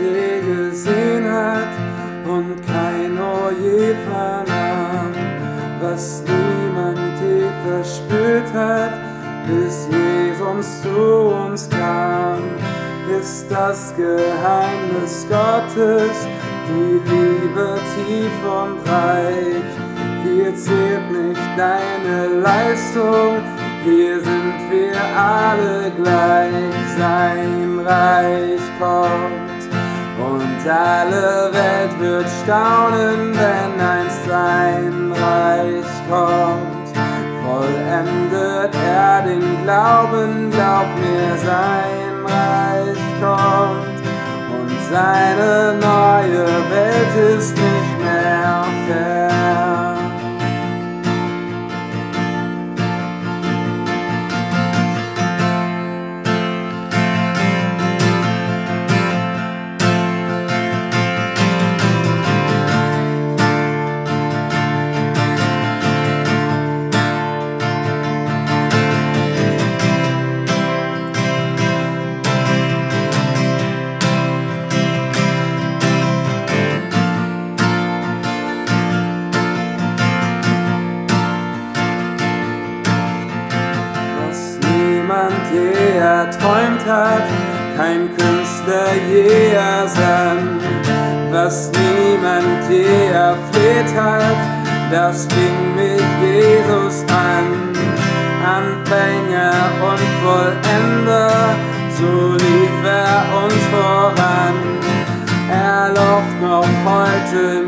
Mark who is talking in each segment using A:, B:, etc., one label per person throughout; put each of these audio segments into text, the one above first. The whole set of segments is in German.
A: je gesehen hat und kein je vernahm, was niemand je verspürt hat, bis Jesus zu uns kam, ist das Geheimnis Gottes, die Liebe tief und breit. Hier zählt nicht deine Leistung, hier sind wir alle gleich. Sein Reich kommt und alle Welt wird staunen, wenn einst sein Reich kommt. Vollendet er den Glauben, glaub mir, sein je erträumt hat, kein Künstler je ersann, was niemand je erfleht hat, das fing mit Jesus an. Anfänger und Vollender, so lief er uns voran. Er läuft noch heute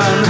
A: man